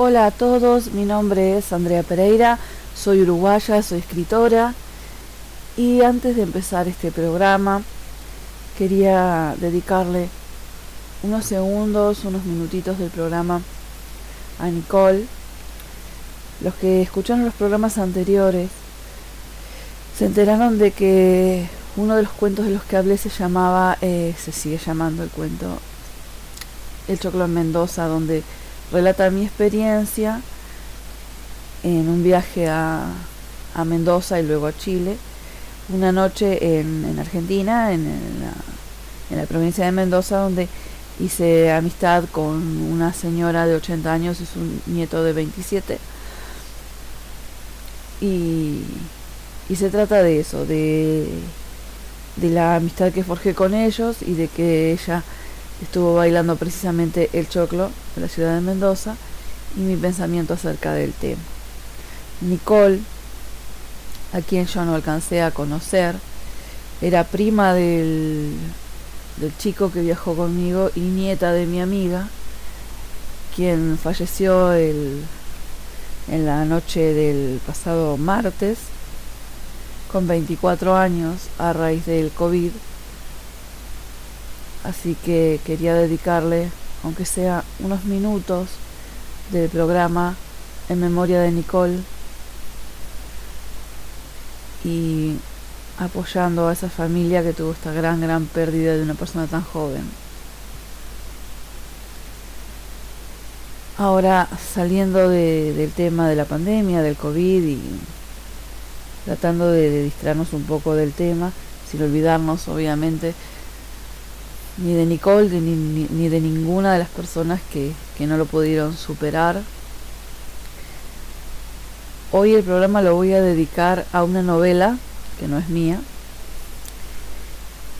Hola a todos, mi nombre es Andrea Pereira, soy uruguaya, soy escritora y antes de empezar este programa quería dedicarle unos segundos, unos minutitos del programa a Nicole. Los que escucharon los programas anteriores se enteraron de que uno de los cuentos de los que hablé se llamaba, eh, se sigue llamando el cuento El Choclo en Mendoza, donde relata mi experiencia en un viaje a, a Mendoza y luego a Chile, una noche en, en Argentina, en, la, en la provincia de Mendoza, donde hice amistad con una señora de 80 años y su nieto de 27. Y, y se trata de eso, de, de la amistad que forjé con ellos y de que ella estuvo bailando precisamente el choclo de la ciudad de Mendoza y mi pensamiento acerca del tema. Nicole, a quien yo no alcancé a conocer, era prima del, del chico que viajó conmigo y nieta de mi amiga, quien falleció el, en la noche del pasado martes con 24 años a raíz del COVID Así que quería dedicarle, aunque sea unos minutos del programa en memoria de Nicole y apoyando a esa familia que tuvo esta gran, gran pérdida de una persona tan joven. Ahora, saliendo del tema de la pandemia, del COVID y tratando de, de distraernos un poco del tema, sin olvidarnos, obviamente, ni de Nicole ni, ni, de ninguna de las personas que, que no lo pudieron superar. Hoy el programa lo voy a dedicar a una novela que no es mía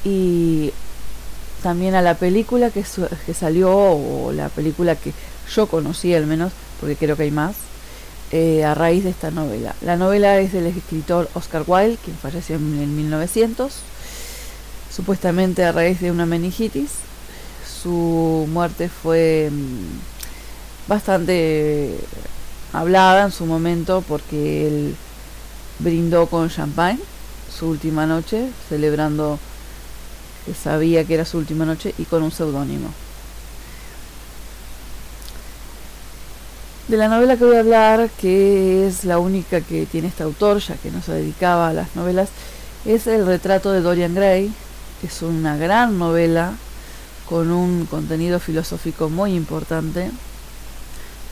y también a la película que, que salió o la película que yo conocí al menos porque creo que hay más eh, a raíz de esta novela. La novela es del escritor Oscar Wilde, quien falleció en, en 1900 supuestamente a raíz de una meningitis. Su muerte fue mm, bastante hablada en su momento porque él brindó con champagne su última noche, celebrando que sabía que era su última noche y con un seudónimo. De la novela que voy a hablar, que es la única que tiene este autor, ya que no se dedicaba a las novelas, es el retrato de Dorian Gray, es una gran novela con un contenido filosófico muy importante,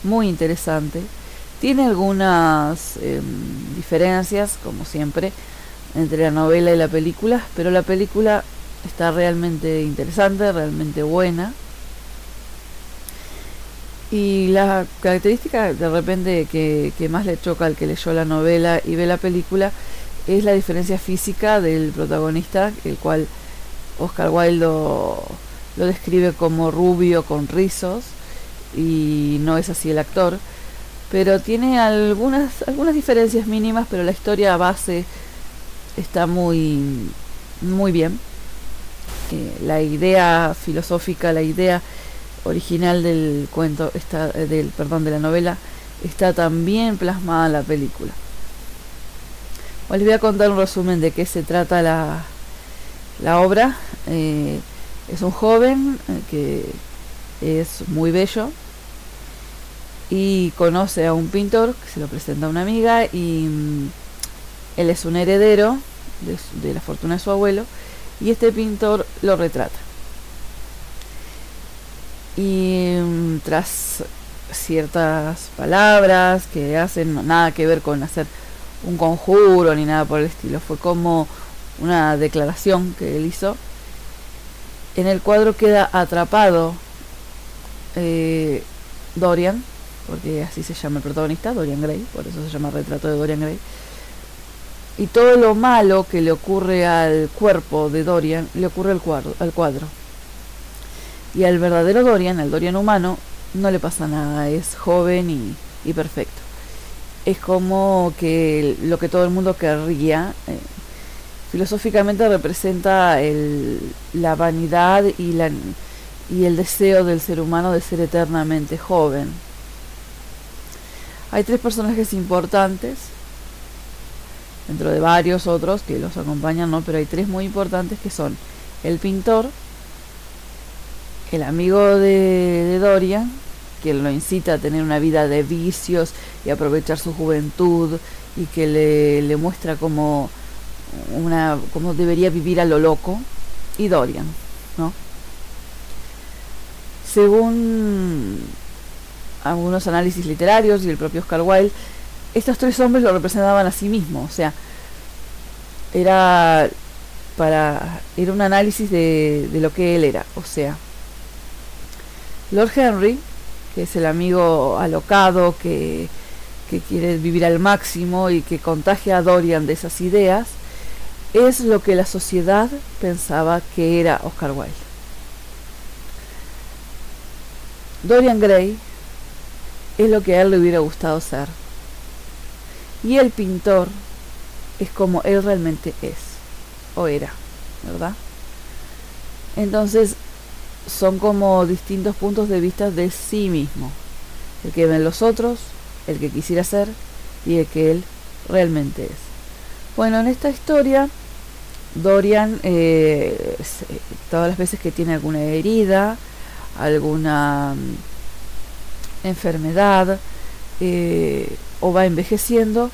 muy interesante. Tiene algunas eh, diferencias, como siempre, entre la novela y la película, pero la película está realmente interesante, realmente buena. Y la característica de repente que más le choca al que leyó la novela y ve la película es la diferencia física del protagonista, el cual Oscar Wilde lo, describe como rubio con rizos y no es así el actor, pero tiene algunas, algunas diferencias mínimas, pero la historia base está muy, muy bien. Eh, la idea filosófica, la idea original del cuento, está, eh, del, perdón, de la novela, está también plasmada en la película. les voy a contar un resumen de qué se trata la, la obra. Eh, es un joven eh, que es muy bello y conoce a un pintor que se lo presenta a una amiga y mm, él es un heredero de, la fortuna de su abuelo y este pintor lo retrata. Y mm, tras ciertas palabras que hacen nada que ver con hacer un conjuro ni nada por el estilo, fue como una declaración que él hizo. En el cuadro queda atrapado eh, Dorian, porque así se llama el protagonista, Dorian Gray, por eso se llama retrato de Dorian Gray. Y todo lo malo que le ocurre al cuerpo de Dorian le ocurre al cuadro, al cuadro. Y al verdadero Dorian, al Dorian humano, no le pasa nada, es joven y, y perfecto. Es como que lo que todo el mundo querría, eh, filosóficamente representa el, la vanidad y, la, y el deseo del ser humano de ser eternamente joven. Hay tres personajes importantes, dentro de varios otros que los acompañan, ¿no? Pero hay tres muy importantes que son el pintor, el amigo de, Dorian, que lo incita a tener una vida de vicios y aprovechar su juventud y que le, le muestra como una cómo debería vivir a lo loco y Dorian, ¿no? Según algunos análisis literarios y el propio Oscar Wilde, estos tres hombres lo representaban a sí mismos, o sea, era para era un análisis de, de lo que él era, o sea, Lord Henry, que es el amigo alocado que, que quiere vivir al máximo y que contagia a Dorian de esas ideas, es lo que la sociedad pensaba que era Oscar Wilde. Dorian Gray es lo que a él le hubiera gustado ser. Y el pintor es como él realmente es, o era, ¿verdad? Entonces son como distintos puntos de vista de sí mismo. El que ven los otros, el que quisiera ser y el que él realmente es. Bueno, en esta historia, Dorian, eh, todas las veces que tiene alguna herida, alguna mm, enfermedad, eh, o va envejeciendo,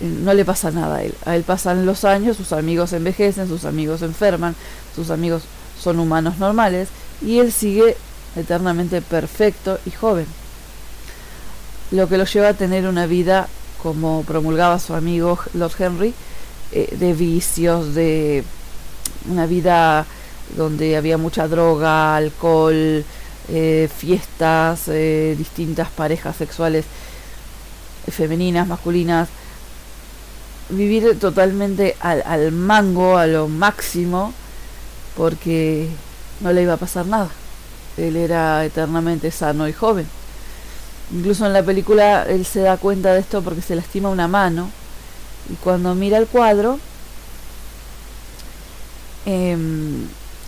no le pasa nada a él. A él pasan los años, sus amigos envejecen, sus amigos enferman, sus amigos son humanos normales y él sigue eternamente perfecto y joven. Lo que lo lleva a tener una vida, como promulgaba su amigo Lord Henry, eh, de vicios, de una vida donde había mucha droga, alcohol, eh, fiestas, eh, distintas parejas sexuales femeninas, masculinas, vivir totalmente al, al mango, a lo máximo, porque no le iba a pasar nada. Él era eternamente sano y joven. Incluso en la película él se da cuenta de esto porque se lastima una mano y cuando mira el cuadro, eh,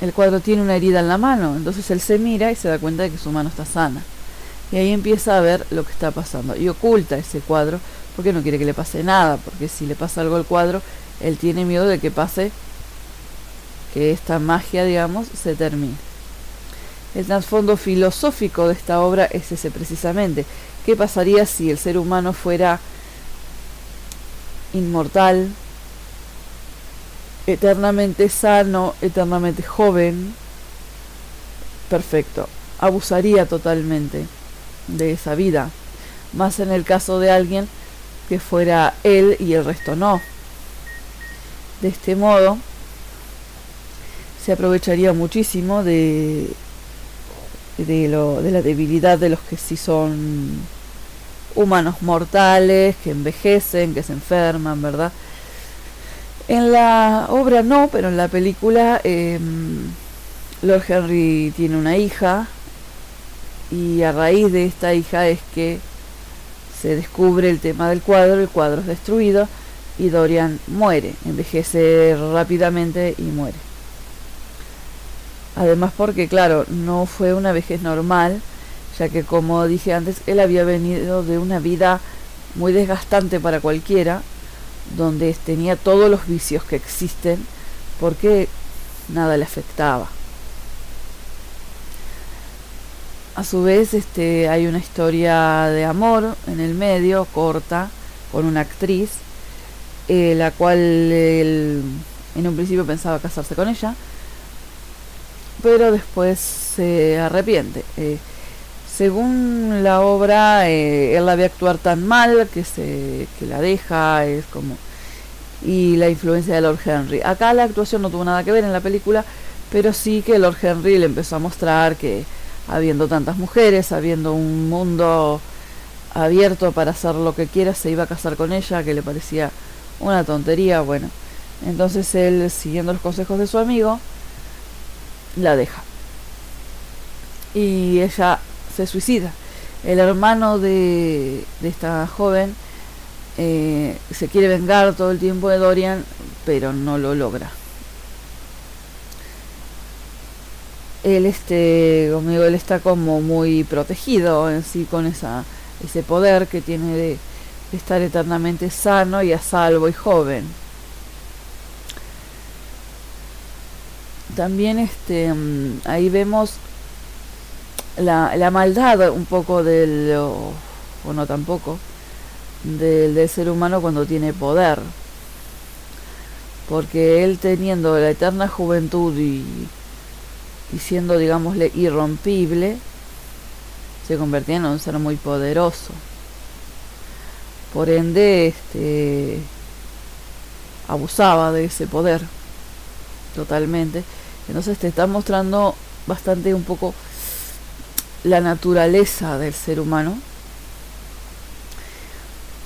el cuadro tiene una herida en la mano, entonces él se mira y se da cuenta de que su mano está sana. Y ahí empieza a ver lo que está pasando y oculta ese cuadro porque no quiere que le pase nada, porque si le pasa algo al cuadro, él tiene miedo de que pase que esta magia, digamos, se termine. El trasfondo filosófico de esta obra es ese precisamente. ¿Qué pasaría si el ser humano fuera inmortal, eternamente sano, eternamente joven? Perfecto. Abusaría totalmente de esa vida. Más en el caso de alguien que fuera él y el resto no. De este modo, se aprovecharía muchísimo de, de, lo, de la debilidad de los que sí son humanos mortales, que envejecen, que se enferman, ¿verdad? En la obra no, pero en la película eh, Lord Henry tiene una hija y a raíz de esta hija es que se descubre el tema del cuadro, el cuadro es destruido y Dorian muere, envejece rápidamente y muere. Además porque, claro, no fue una vejez normal, ya que como dije antes, él había venido de una vida muy desgastante para cualquiera, donde tenía todos los vicios que existen, porque nada le afectaba. A su vez, este, hay una historia de amor en el medio, corta, con una actriz, eh, la cual él en un principio pensaba casarse con ella, pero después se arrepiente. Eh, según la obra, eh, él la ve actuar tan mal que se que la deja, es como y la influencia de Lord Henry. Acá la actuación no tuvo nada que ver en la película, pero sí que Lord Henry le empezó a mostrar que habiendo tantas mujeres, habiendo un mundo abierto para hacer lo que quiera, se iba a casar con ella, que le parecía una tontería, bueno. Entonces él, siguiendo los consejos de su amigo, la deja. Y ella suicida. El hermano de, de esta joven eh, se quiere vengar todo el tiempo de Dorian, pero no lo logra. Él, este, conmigo, él está como muy protegido en sí con esa ese poder que tiene de estar eternamente sano y a salvo y joven. También este, mm, ahí vemos la, la maldad un poco del, o, no tampoco, del, del ser humano cuando tiene poder. Porque él teniendo la eterna juventud y, y siendo, digámosle, irrompible, se convertía en un ser muy poderoso. Por ende, este, abusaba de ese poder totalmente. Entonces te está mostrando bastante un poco la naturaleza del ser humano.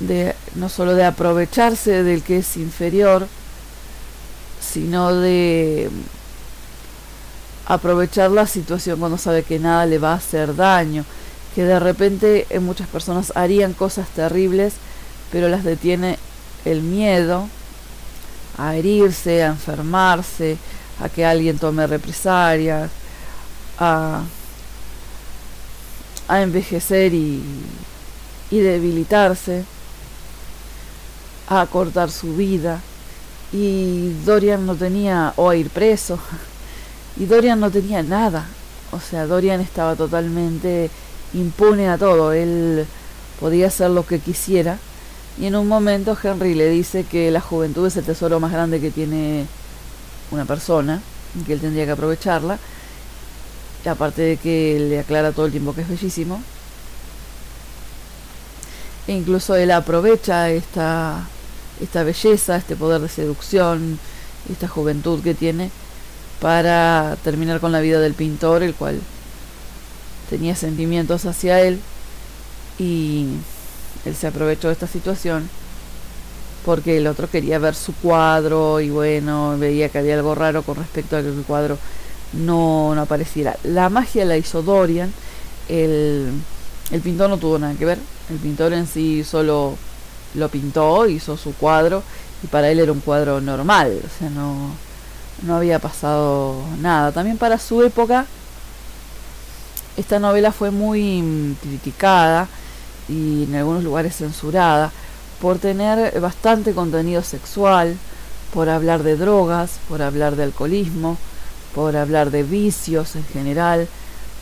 De, no solo de aprovecharse del que es inferior, sino de aprovechar la situación cuando sabe que nada le va a hacer daño, que de repente en muchas personas harían cosas terribles pero las detiene el miedo a herirse, a enfermarse, a que alguien tome represalias, a, a envejecer y, y debilitarse, a cortar su vida. Y Dorian no tenía, o a ir preso, y Dorian no tenía nada. O sea, Dorian estaba totalmente impune a todo, él podía hacer lo que quisiera y en un momento Henry le dice que la juventud es el tesoro más grande que tiene una persona y que él tendría que aprovecharla. Aparte de que le aclara todo el tiempo que es bellísimo. E incluso él aprovecha esta, esta belleza, este poder de seducción, esta juventud que tiene para terminar con la vida del pintor, el cual tenía sentimientos hacia él y él se aprovechó de esta situación porque el otro quería ver su cuadro y bueno, veía que había algo raro con respecto a que el cuadro no, no apareciera. La magia la hizo Dorian, el, el pintor no tuvo nada que ver, el pintor en sí solo lo pintó, hizo su cuadro y para él era un cuadro normal, o sea, no, no había pasado nada. También para su época, esta novela fue muy criticada y en algunos lugares censurada por tener bastante contenido sexual, por hablar de drogas, por hablar de alcoholismo, por hablar de vicios en general,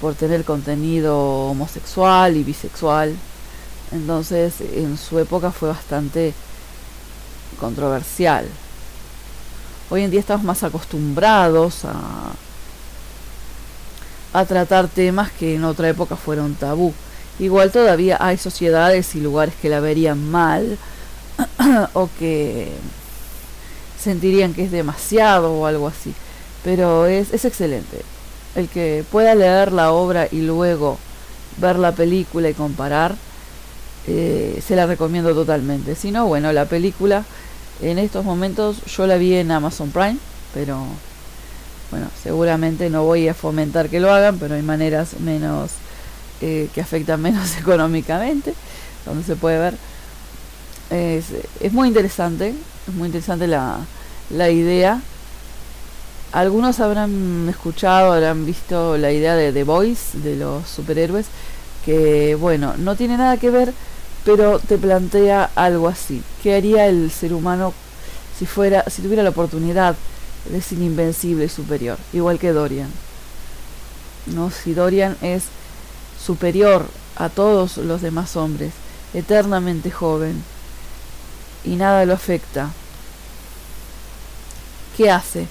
por tener contenido homosexual y bisexual. Entonces en su época fue bastante controversial. Hoy en día estamos más acostumbrados a, a tratar temas que en otra época fueron tabú. Igual todavía hay sociedades y lugares que la verían mal o que sentirían que es demasiado o algo así. Pero es, es excelente. El que pueda leer la obra y luego ver la película y comparar, eh, se la recomiendo totalmente. Si no, bueno, la película en estos momentos yo la vi en Amazon Prime, pero bueno, seguramente no voy a fomentar que lo hagan, pero hay maneras menos eh, que afecta menos económicamente, donde se puede ver. Es, es muy interesante, es muy interesante la, la idea. Algunos habrán escuchado, habrán visto la idea de The Boys, de los superhéroes, que bueno, no tiene nada que ver, pero te plantea algo así. ¿Qué haría el ser humano si fuera, si tuviera la oportunidad de ser invencible y superior? Igual que Dorian. ¿No? Si Dorian es superior a todos los demás hombres, eternamente joven, y nada lo afecta. ¿Qué hace?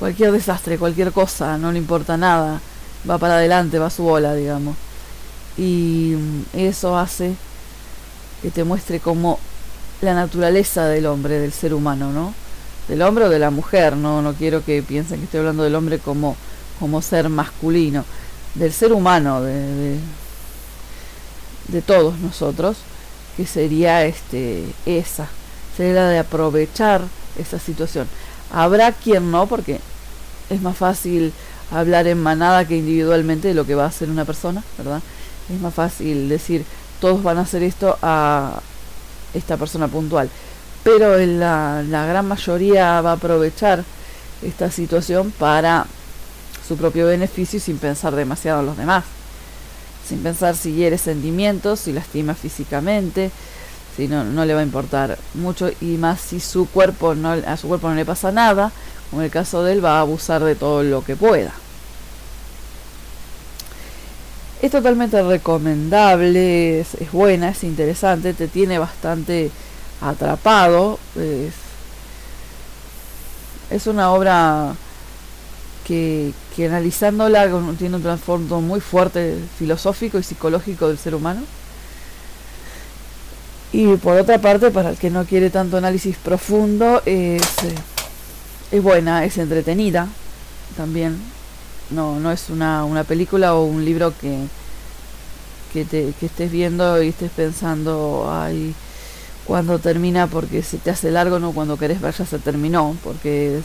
Cualquier desastre, cualquier cosa, no le importa nada, va para adelante, va a su bola, digamos. Y eso hace que te muestre como la naturaleza del hombre, del ser humano, ¿no? Del hombre o de la mujer, no, no quiero que piensen que estoy hablando del hombre como, como ser masculino, del ser humano, de, de, todos nosotros, que sería este esa, sería la de aprovechar esa situación. Habrá quien no, porque es más fácil hablar en manada que individualmente de lo que va a hacer una persona, ¿verdad? Es más fácil decir, todos van a hacer esto a esta persona puntual. Pero la, la gran mayoría va a aprovechar esta situación para su propio beneficio sin pensar demasiado en los demás. sin pensar si hiere sentimientos, si lastima físicamente, si no, no le va a importar mucho y más si su cuerpo no, a su cuerpo no le pasa nada, como en el caso de él va a abusar de todo lo que pueda. Es totalmente recomendable, es, es buena, es interesante, te tiene bastante atrapado. Es, es una obra que, que analizándola tiene un trasfondo muy fuerte filosófico y psicológico del ser humano. Y por otra parte, para el que no quiere tanto análisis profundo, es, eh, es buena, es entretenida también. No, no es una, una película o un libro que, que, te, que estés viendo y estés pensando, ay, cuando termina porque se te hace largo, no cuando querés ver ya se terminó, porque es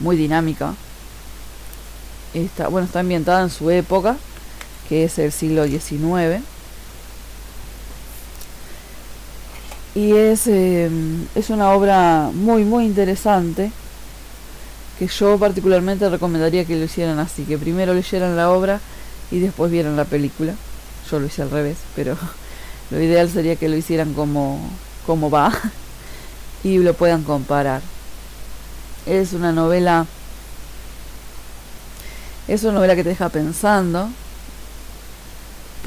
muy dinámica. Está, bueno, está ambientada en su época, que es el siglo XIX. Y es, eh, es una obra muy, muy interesante que yo particularmente recomendaría que lo hicieran así, que primero leyeran la obra y después vieran la película. Yo lo hice al revés, pero lo ideal sería que lo hicieran como, como va y lo puedan comparar. Es una novela es una novela que te deja pensando,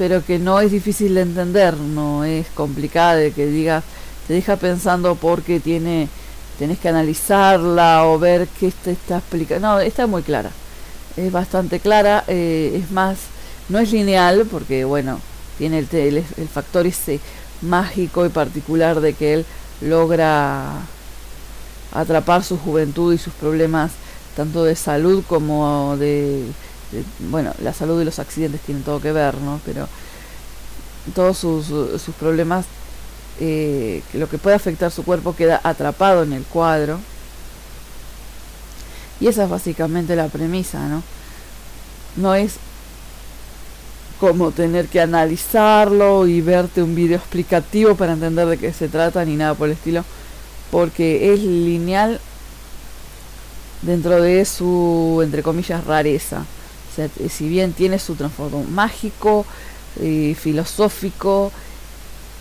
pero que no es difícil de entender, no es complicada de que digas, te deja pensando porque tiene, tenés que analizarla o ver qué te está explicando. No, está muy clara, es bastante clara, eh, es más, no es lineal porque, bueno, tiene el, el, el factor ese mágico y particular de que él logra atrapar su juventud y sus problemas tanto de salud como de, de, bueno, la salud y los accidentes tienen todo que ver, ¿no? Pero todos sus, sus problemas, eh, lo que puede afectar su cuerpo queda atrapado en el cuadro. Y esa es básicamente la premisa, ¿no? No es como tener que analizarlo y verte un video explicativo para entender de qué se trata ni nada por el estilo, porque es lineal dentro de su, entre comillas, rareza. Sea, si bien tiene su trasfondo mágico, y filosófico,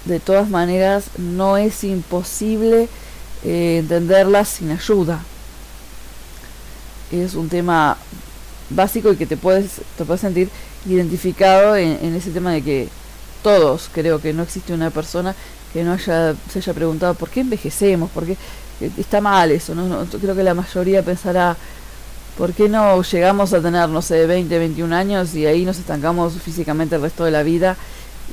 de todas maneras no es imposible eh, entenderla sin ayuda. Es un tema básico y que te puedes, te puedes sentir identificado en, ese tema de que todos, creo que no existe una persona que no haya, se haya preguntado por qué envejecemos, por qué está mal eso. ¿no? Creo que la mayoría pensará, ¿por qué no llegamos a tener, no sé, 20, 21 años y ahí nos estancamos físicamente el resto de la vida?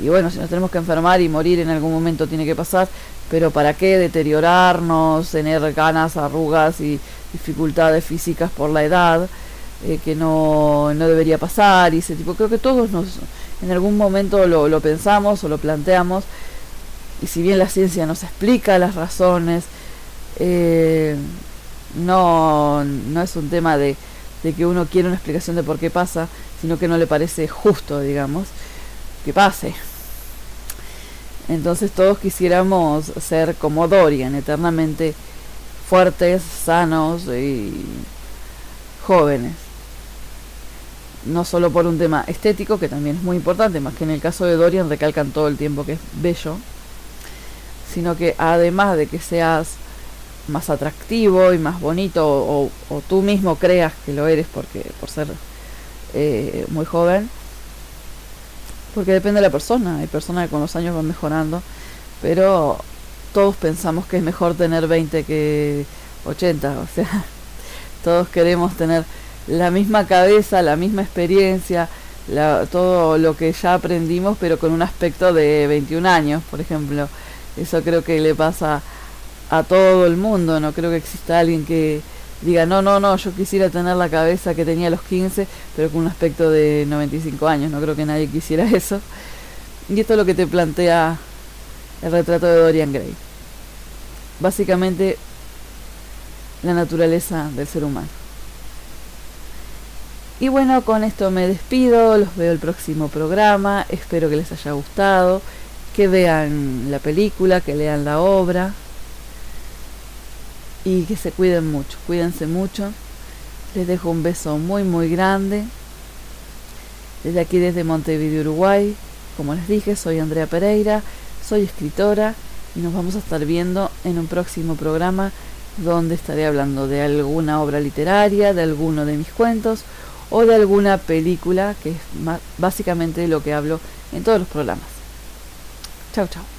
Y bueno, si nos tenemos que enfermar y morir en algún momento tiene que pasar, pero ¿para qué deteriorarnos, tener ganas, arrugas y dificultades físicas por la edad? Eh, que no, no debería pasar y ese tipo. Creo que todos nos en algún momento lo, lo pensamos o lo planteamos y si bien la ciencia nos explica las razones, eh, no, no es un tema de, de que uno quiere una explicación de por qué pasa, sino que no le parece justo, digamos, que pase. Entonces todos quisiéramos ser como Dorian, eternamente fuertes, sanos y jóvenes. No solo por un tema estético, que también es muy importante, más que en el caso de Dorian recalcan todo el tiempo que es bello, sino que además de que seas más atractivo y más bonito o, o, tú mismo creas que lo eres porque por ser eh, muy joven. Porque depende de la persona hay personas que con los años van mejorando pero todos pensamos que es mejor tener 20 que 80 o sea todos queremos tener la misma cabeza la misma experiencia la, todo lo que ya aprendimos pero con un aspecto de 21 años por ejemplo. Eso creo que le pasa a todo el mundo, no creo que exista alguien que diga, no, no, no, yo quisiera tener la cabeza que tenía a los 15, pero con un aspecto de 95 años, no creo que nadie quisiera eso. Y esto es lo que te plantea el retrato de Dorian Gray. Básicamente, la naturaleza del ser humano. Y bueno, con esto me despido, los veo el próximo programa, espero que les haya gustado, que vean la película, que lean la obra, y que se cuiden mucho, cuídense mucho. Les dejo un beso muy muy grande. Desde aquí, desde Montevideo, Uruguay. como les dije, soy Andrea Pereira, soy escritora y nos vamos a estar viendo en un próximo programa donde estaré hablando de alguna obra literaria, de alguno de mis cuentos o de alguna película, que es básicamente lo que hablo en todos los programas. Chao, chao.